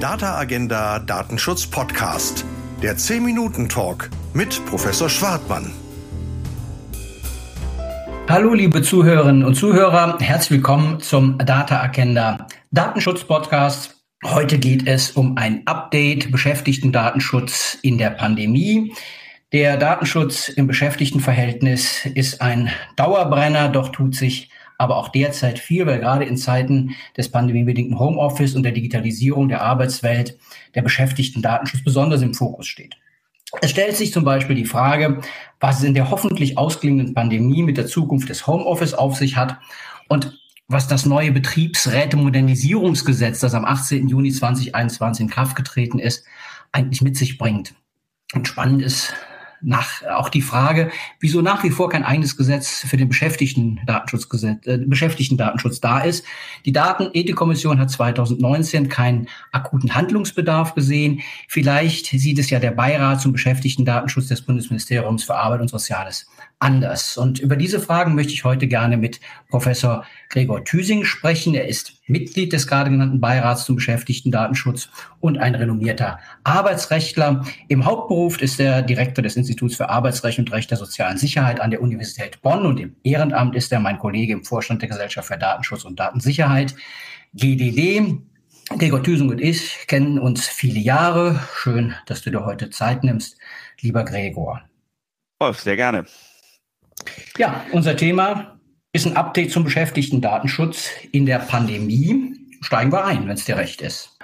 Data Agenda Datenschutz Podcast. Der 10 Minuten Talk mit Professor Schwartmann. Hallo liebe Zuhörerinnen und Zuhörer, herzlich willkommen zum Data Agenda Datenschutz Podcast. Heute geht es um ein Update Beschäftigten-Datenschutz in der Pandemie. Der Datenschutz im Beschäftigtenverhältnis ist ein Dauerbrenner, doch tut sich aber auch derzeit viel, weil gerade in Zeiten des pandemiebedingten Homeoffice und der Digitalisierung der Arbeitswelt der Beschäftigten Datenschutz besonders im Fokus steht. Es stellt sich zum Beispiel die Frage, was es in der hoffentlich ausklingenden Pandemie mit der Zukunft des Homeoffice auf sich hat und was das neue Betriebsräte-Modernisierungsgesetz, das am 18. Juni 2021 in Kraft getreten ist, eigentlich mit sich bringt. Und spannend ist nach auch die Frage, wieso nach wie vor kein eigenes Gesetz für den Beschäftigten-Datenschutzgesetz, äh, Beschäftigten-Datenschutz da ist. Die Datenethikkommission hat 2019 keinen akuten Handlungsbedarf gesehen. Vielleicht sieht es ja der Beirat zum Beschäftigten-Datenschutz des Bundesministeriums für Arbeit und Soziales anders. Und über diese Fragen möchte ich heute gerne mit Professor Gregor Thüsing sprechen. Er ist Mitglied des gerade genannten Beirats zum Beschäftigten-Datenschutz und ein renommierter Arbeitsrechtler. Im Hauptberuf ist er Direktor des Instituts für Arbeitsrecht und Recht der sozialen Sicherheit an der Universität Bonn und im Ehrenamt ist er mein Kollege im Vorstand der Gesellschaft für Datenschutz und Datensicherheit, GDD. Gregor Thüsing und ich kennen uns viele Jahre. Schön, dass du dir heute Zeit nimmst, lieber Gregor. Oh, sehr gerne. Ja, unser Thema ist ein Update zum Beschäftigten-Datenschutz in der Pandemie. Steigen wir ein, wenn es dir recht ist.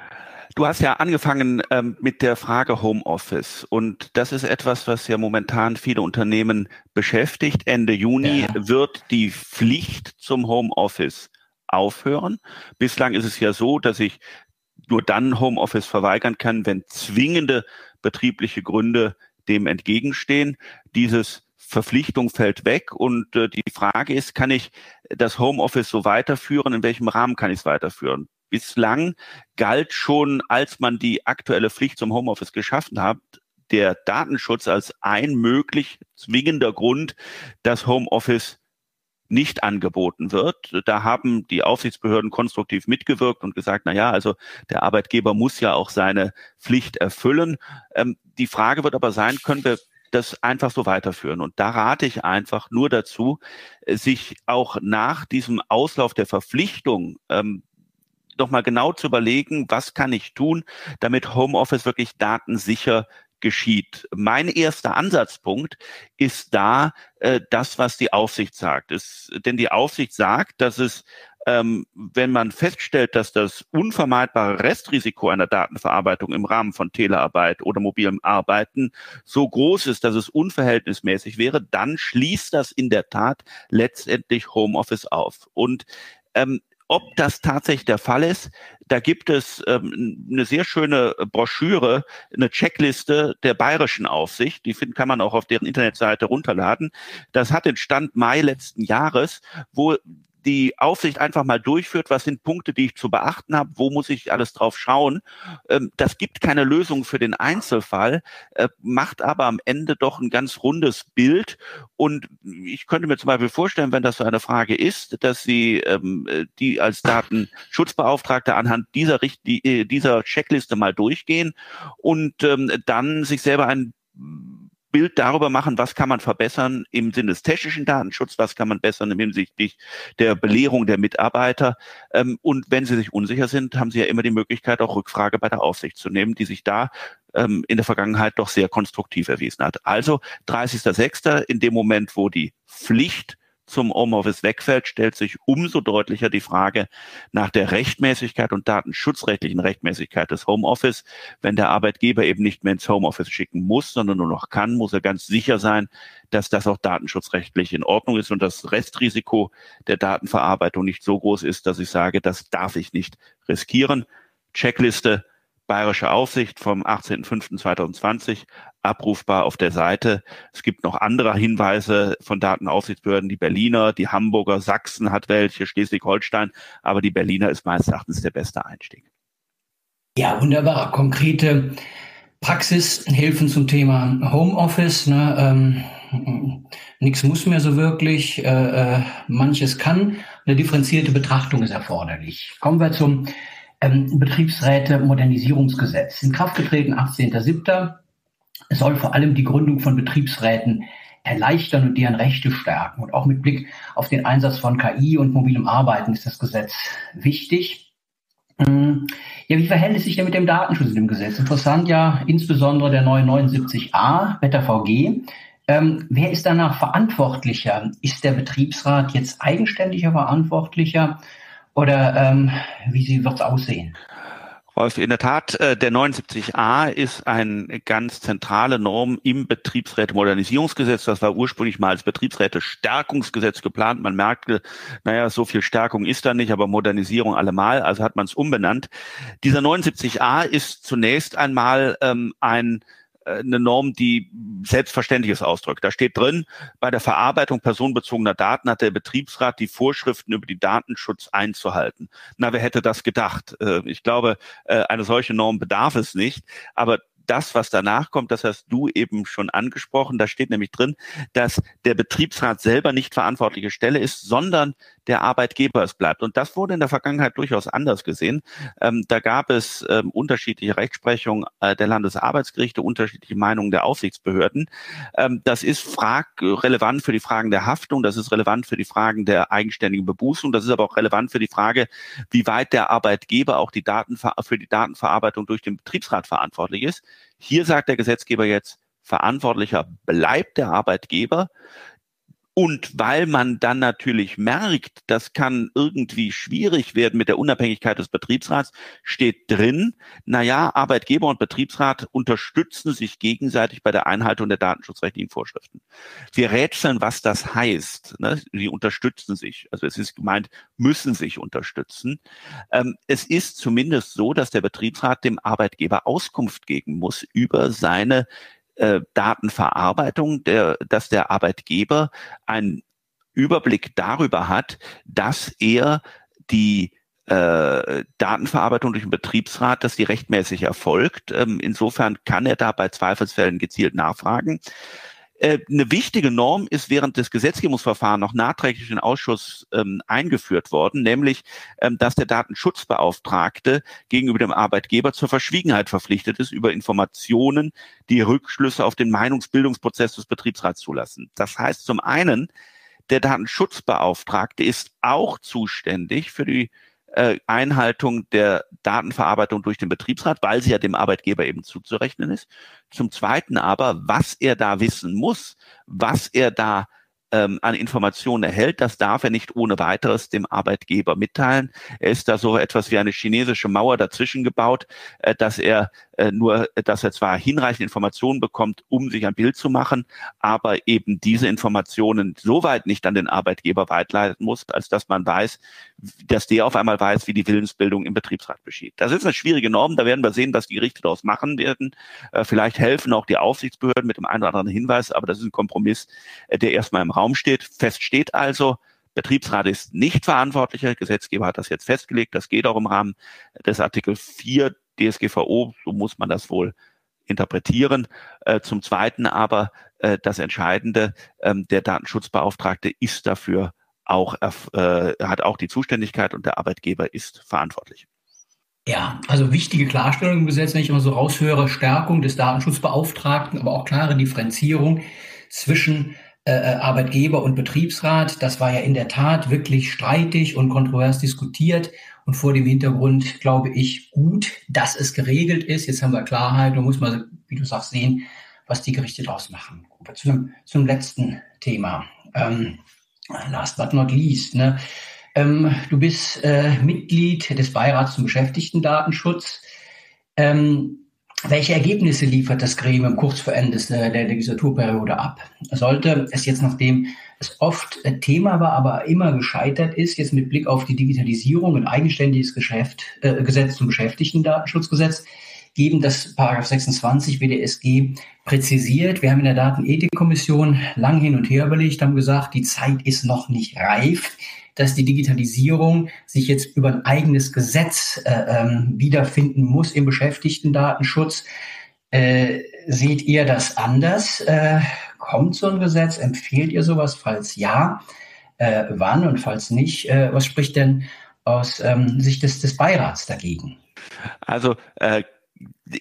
Du hast ja angefangen ähm, mit der Frage Homeoffice und das ist etwas, was ja momentan viele Unternehmen beschäftigt. Ende Juni ja. wird die Pflicht zum Homeoffice aufhören. Bislang ist es ja so, dass ich nur dann Homeoffice verweigern kann, wenn zwingende betriebliche Gründe dem entgegenstehen. Dieses Verpflichtung fällt weg und äh, die Frage ist, kann ich das Homeoffice so weiterführen? In welchem Rahmen kann ich es weiterführen? Bislang galt schon, als man die aktuelle Pflicht zum Homeoffice geschaffen hat, der Datenschutz als ein möglich zwingender Grund, dass Homeoffice nicht angeboten wird. Da haben die Aufsichtsbehörden konstruktiv mitgewirkt und gesagt, na ja, also der Arbeitgeber muss ja auch seine Pflicht erfüllen. Ähm, die Frage wird aber sein, können wir das einfach so weiterführen. Und da rate ich einfach nur dazu, äh, sich auch nach diesem Auslauf der Verpflichtung ähm, nochmal genau zu überlegen, was kann ich tun, damit Homeoffice wirklich datensicher geschieht. Mein erster Ansatzpunkt ist da äh, das, was die Aufsicht sagt. Es, denn die Aufsicht sagt, dass es ähm, wenn man feststellt, dass das unvermeidbare Restrisiko einer Datenverarbeitung im Rahmen von Telearbeit oder mobilem Arbeiten so groß ist, dass es unverhältnismäßig wäre, dann schließt das in der Tat letztendlich Homeoffice auf. Und ähm, ob das tatsächlich der Fall ist, da gibt es ähm, eine sehr schöne Broschüre, eine Checkliste der bayerischen Aufsicht. Die finden, kann man auch auf deren Internetseite runterladen. Das hat den Stand Mai letzten Jahres, wo die Aufsicht einfach mal durchführt, was sind Punkte, die ich zu beachten habe, wo muss ich alles drauf schauen. Ähm, das gibt keine Lösung für den Einzelfall, äh, macht aber am Ende doch ein ganz rundes Bild. Und ich könnte mir zum Beispiel vorstellen, wenn das so eine Frage ist, dass Sie ähm, die als Datenschutzbeauftragte anhand dieser, äh, dieser Checkliste mal durchgehen und ähm, dann sich selber ein Bild darüber machen, was kann man verbessern im Sinne des technischen Datenschutzes, was kann man bessern hinsichtlich der Belehrung der Mitarbeiter. Ähm, und wenn Sie sich unsicher sind, haben Sie ja immer die Möglichkeit, auch Rückfrage bei der Aufsicht zu nehmen, die sich da ähm, in der Vergangenheit doch sehr konstruktiv erwiesen hat. Also 30.06. in dem Moment, wo die Pflicht zum Homeoffice wegfällt, stellt sich umso deutlicher die Frage nach der Rechtmäßigkeit und datenschutzrechtlichen Rechtmäßigkeit des Homeoffice. Wenn der Arbeitgeber eben nicht mehr ins Homeoffice schicken muss, sondern nur noch kann, muss er ganz sicher sein, dass das auch datenschutzrechtlich in Ordnung ist und das Restrisiko der Datenverarbeitung nicht so groß ist, dass ich sage, das darf ich nicht riskieren. Checkliste Bayerische Aufsicht vom 18.05.2020 abrufbar auf der Seite. Es gibt noch andere Hinweise von Datenaufsichtsbehörden, die Berliner, die Hamburger, Sachsen hat welche, Schleswig-Holstein, aber die Berliner ist meines Erachtens der beste Einstieg. Ja, wunderbar. Konkrete Praxishilfen zum Thema Homeoffice. Ne, ähm, nichts muss mehr so wirklich, äh, äh, manches kann. Eine differenzierte Betrachtung ist erforderlich. Kommen wir zum ähm, Betriebsräte Modernisierungsgesetz. In Kraft getreten 18.07. Es soll vor allem die Gründung von Betriebsräten erleichtern und deren Rechte stärken. Und auch mit Blick auf den Einsatz von KI und mobilem Arbeiten ist das Gesetz wichtig. Ähm, ja, wie verhält es sich denn mit dem Datenschutz in dem Gesetz? Interessant ja insbesondere der neue 79a Wetter VG. Ähm, wer ist danach verantwortlicher? Ist der Betriebsrat jetzt eigenständiger verantwortlicher oder ähm, wie wird es aussehen? Rolf, in der Tat, äh, der 79a ist eine ganz zentrale Norm im Betriebsräte-Modernisierungsgesetz. Das war ursprünglich mal als Betriebsräte-Stärkungsgesetz geplant. Man merkte, naja, so viel Stärkung ist da nicht, aber Modernisierung allemal, also hat man es umbenannt. Dieser 79a ist zunächst einmal ähm, ein eine Norm, die Selbstverständliches ausdrückt. Da steht drin, bei der Verarbeitung personenbezogener Daten hat der Betriebsrat die Vorschriften über die Datenschutz einzuhalten. Na, wer hätte das gedacht? Äh, ich glaube, äh, eine solche Norm bedarf es nicht. Aber das, was danach kommt, das hast du eben schon angesprochen. Da steht nämlich drin, dass der Betriebsrat selber nicht verantwortliche Stelle ist, sondern der Arbeitgeber es bleibt. Und das wurde in der Vergangenheit durchaus anders gesehen. Ähm, da gab es ähm, unterschiedliche Rechtsprechungen äh, der Landesarbeitsgerichte, unterschiedliche Meinungen der Aufsichtsbehörden. Ähm, das ist frag relevant für die Fragen der Haftung, das ist relevant für die Fragen der eigenständigen Bebußung, das ist aber auch relevant für die Frage, wie weit der Arbeitgeber auch die Daten für die Datenverarbeitung durch den Betriebsrat verantwortlich ist. Hier sagt der Gesetzgeber jetzt, verantwortlicher bleibt der Arbeitgeber. Und weil man dann natürlich merkt, das kann irgendwie schwierig werden mit der Unabhängigkeit des Betriebsrats, steht drin, naja, Arbeitgeber und Betriebsrat unterstützen sich gegenseitig bei der Einhaltung der datenschutzrechtlichen Vorschriften. Wir rätseln, was das heißt. Ne? Die unterstützen sich. Also es ist gemeint, müssen sich unterstützen. Ähm, es ist zumindest so, dass der Betriebsrat dem Arbeitgeber Auskunft geben muss über seine äh, Datenverarbeitung, der, dass der Arbeitgeber einen Überblick darüber hat, dass er die äh, Datenverarbeitung durch den Betriebsrat, dass die rechtmäßig erfolgt. Ähm, insofern kann er da bei Zweifelsfällen gezielt nachfragen. Äh, eine wichtige Norm ist während des Gesetzgebungsverfahrens noch nachträglich in den Ausschuss ähm, eingeführt worden, nämlich, ähm, dass der Datenschutzbeauftragte gegenüber dem Arbeitgeber zur Verschwiegenheit verpflichtet ist über Informationen, die Rückschlüsse auf den Meinungsbildungsprozess des Betriebsrats zulassen. Das heißt zum einen, der Datenschutzbeauftragte ist auch zuständig für die äh, Einhaltung der Datenverarbeitung durch den Betriebsrat, weil sie ja dem Arbeitgeber eben zuzurechnen ist. Zum Zweiten aber, was er da wissen muss, was er da ähm, an Informationen erhält, das darf er nicht ohne weiteres dem Arbeitgeber mitteilen. Er ist da so etwas wie eine chinesische Mauer dazwischen gebaut, äh, dass er äh, nur, dass er zwar hinreichend Informationen bekommt, um sich ein Bild zu machen, aber eben diese Informationen so weit nicht an den Arbeitgeber weitleiten muss, als dass man weiß, dass der auf einmal weiß, wie die Willensbildung im Betriebsrat geschieht. Das ist eine schwierige Norm, da werden wir sehen, was die Gerichte daraus machen werden. Äh, vielleicht helfen auch die Aufsichtsbehörden mit dem einen oder anderen Hinweis, aber das ist ein Kompromiss, äh, der erstmal im Raum steht. Fest steht also, Betriebsrat ist nicht verantwortlicher. Gesetzgeber hat das jetzt festgelegt. Das geht auch im Rahmen des Artikel 4 DSGVO, so muss man das wohl interpretieren. Äh, zum Zweiten aber äh, das Entscheidende, ähm, der Datenschutzbeauftragte ist dafür auch, äh, hat auch die Zuständigkeit und der Arbeitgeber ist verantwortlich. Ja, also wichtige Klarstellung im Gesetz, wenn ich immer so raushöre, Stärkung des Datenschutzbeauftragten, aber auch klare Differenzierung zwischen Arbeitgeber und Betriebsrat. Das war ja in der Tat wirklich streitig und kontrovers diskutiert. Und vor dem Hintergrund glaube ich gut, dass es geregelt ist. Jetzt haben wir Klarheit und muss man, wie du sagst, sehen, was die Gerichte daraus machen. Zum, zum letzten Thema. Ähm, last but not least. Ne? Ähm, du bist äh, Mitglied des Beirats zum Beschäftigtendatenschutz. Ähm, welche Ergebnisse liefert das Gremium kurz vor Ende der Legislaturperiode ab? Sollte es jetzt, nachdem es oft Thema war, aber immer gescheitert ist, jetzt mit Blick auf die Digitalisierung ein eigenständiges Geschäft, äh, Gesetz zum Beschäftigtendatenschutzgesetz geben, das Paragraph 26 WDSG präzisiert. Wir haben in der Datenethikkommission lang hin und her überlegt, haben gesagt, die Zeit ist noch nicht reif dass die Digitalisierung sich jetzt über ein eigenes Gesetz äh, ähm, wiederfinden muss im Beschäftigtendatenschutz. Äh, seht ihr das anders? Äh, kommt so ein Gesetz? Empfehlt ihr sowas? Falls ja, äh, wann und falls nicht, äh, was spricht denn aus ähm, Sicht des, des Beirats dagegen? Also äh,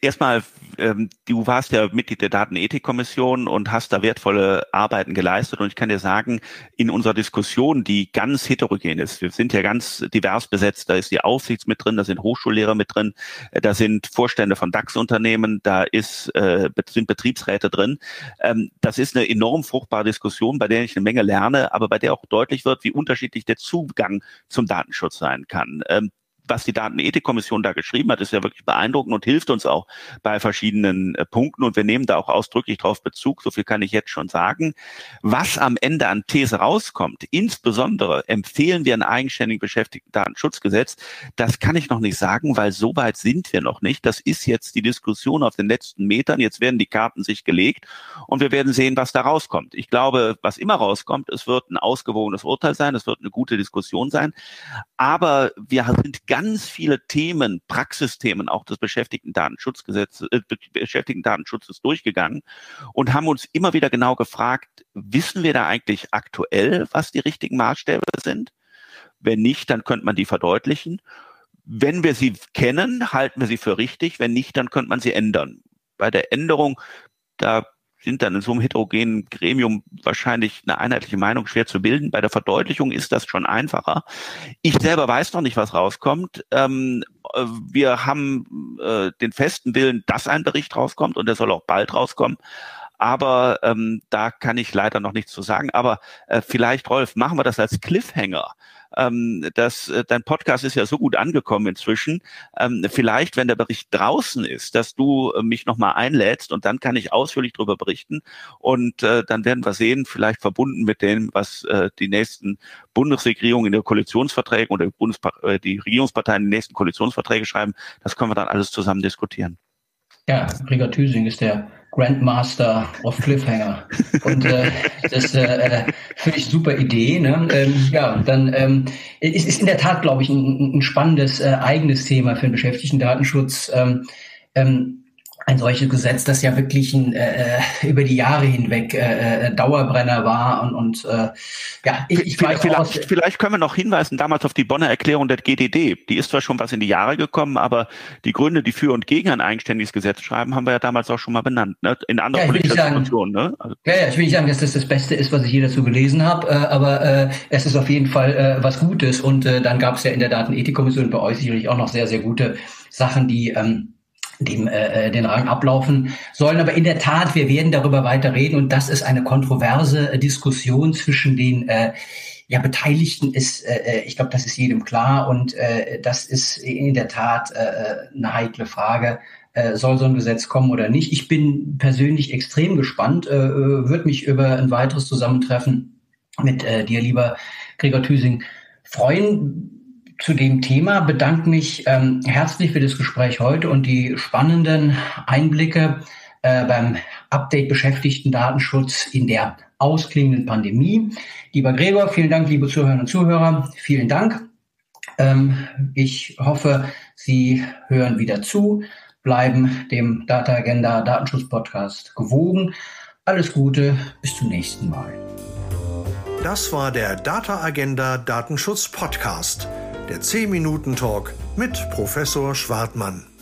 erstmal, ähm, du warst ja Mitglied der Datenethikkommission und hast da wertvolle Arbeiten geleistet. Und ich kann dir sagen, in unserer Diskussion, die ganz heterogen ist, wir sind ja ganz divers besetzt, da ist die Aufsichts mit drin, da sind Hochschullehrer mit drin, äh, da sind Vorstände von DAX-Unternehmen, da ist, äh, sind Betriebsräte drin. Ähm, das ist eine enorm fruchtbare Diskussion, bei der ich eine Menge lerne, aber bei der auch deutlich wird, wie unterschiedlich der Zugang zum Datenschutz sein kann. Ähm, was die Datenethikkommission da geschrieben hat, ist ja wirklich beeindruckend und hilft uns auch bei verschiedenen äh, Punkten. Und wir nehmen da auch ausdrücklich drauf Bezug. So viel kann ich jetzt schon sagen. Was am Ende an These rauskommt, insbesondere empfehlen wir ein eigenständig beschäftigten Datenschutzgesetz. Das kann ich noch nicht sagen, weil so weit sind wir noch nicht. Das ist jetzt die Diskussion auf den letzten Metern. Jetzt werden die Karten sich gelegt und wir werden sehen, was da rauskommt. Ich glaube, was immer rauskommt, es wird ein ausgewogenes Urteil sein. Es wird eine gute Diskussion sein. Aber wir sind ganz viele Themen, Praxisthemen auch des Beschäftigten-Datenschutzgesetzes, äh, Beschäftigten-Datenschutzes durchgegangen und haben uns immer wieder genau gefragt, wissen wir da eigentlich aktuell, was die richtigen Maßstäbe sind? Wenn nicht, dann könnte man die verdeutlichen. Wenn wir sie kennen, halten wir sie für richtig. Wenn nicht, dann könnte man sie ändern. Bei der Änderung, da sind dann in so einem heterogenen Gremium wahrscheinlich eine einheitliche Meinung schwer zu bilden. Bei der Verdeutlichung ist das schon einfacher. Ich selber weiß noch nicht, was rauskommt. Ähm, äh, wir haben äh, den festen Willen, dass ein Bericht rauskommt und der soll auch bald rauskommen. Aber ähm, da kann ich leider noch nichts zu sagen. Aber äh, vielleicht, Rolf, machen wir das als Cliffhanger ähm, dass äh, dein Podcast ist ja so gut angekommen inzwischen. Ähm, vielleicht, wenn der Bericht draußen ist, dass du äh, mich nochmal einlädst und dann kann ich ausführlich darüber berichten und äh, dann werden wir sehen, vielleicht verbunden mit dem, was äh, die nächsten Bundesregierungen in der Koalitionsverträge oder Bundespa äh, die Regierungsparteien in den nächsten Koalitionsverträge schreiben, das können wir dann alles zusammen diskutieren. Ja, Gregor Thüsing ist der Grandmaster of Cliffhanger. Und äh, das äh, finde ich super Idee. Ne? Ähm, ja, dann ähm, ist, ist in der Tat, glaube ich, ein, ein spannendes äh, eigenes Thema für den Beschäftigten-Datenschutz. Ähm, ähm, ein solches Gesetz, das ja wirklich ein, äh, äh, über die Jahre hinweg äh, äh, Dauerbrenner war und, und äh, ja, ich, ich vielleicht, vielleicht, vielleicht können wir noch hinweisen damals auf die Bonner Erklärung der GDD. Die ist zwar schon was in die Jahre gekommen, aber die Gründe, die für und gegen ein eigenständiges Gesetz schreiben, haben wir ja damals auch schon mal benannt, ne? in anderen ja, politischen Diskussionen. Ne? Also, ja, ja, ich will nicht sagen, dass das das Beste ist, was ich je dazu gelesen habe, äh, aber äh, es ist auf jeden Fall äh, was Gutes und äh, dann gab es ja in der Datenethikkommission bei euch sicherlich auch noch sehr, sehr gute Sachen, die ähm, dem äh, äh, den Rang ablaufen sollen. Aber in der Tat, wir werden darüber weiter reden und das ist eine kontroverse äh, Diskussion zwischen den äh, ja, Beteiligten ist, äh, äh, ich glaube, das ist jedem klar und äh, das ist in der Tat äh, eine heikle Frage. Äh, soll so ein Gesetz kommen oder nicht? Ich bin persönlich extrem gespannt, äh, würde mich über ein weiteres Zusammentreffen mit äh, dir, lieber Gregor Thüsing, freuen zu dem Thema, bedanke mich ähm, herzlich für das Gespräch heute und die spannenden Einblicke äh, beim Update Beschäftigten Datenschutz in der ausklingenden Pandemie. Lieber Gregor, vielen Dank, liebe Zuhörerinnen und Zuhörer, vielen Dank. Ähm, ich hoffe, Sie hören wieder zu, bleiben dem Data Agenda Datenschutz Podcast gewogen. Alles Gute, bis zum nächsten Mal. Das war der Data Agenda Datenschutz Podcast der 10-Minuten-Talk mit Professor Schwartmann.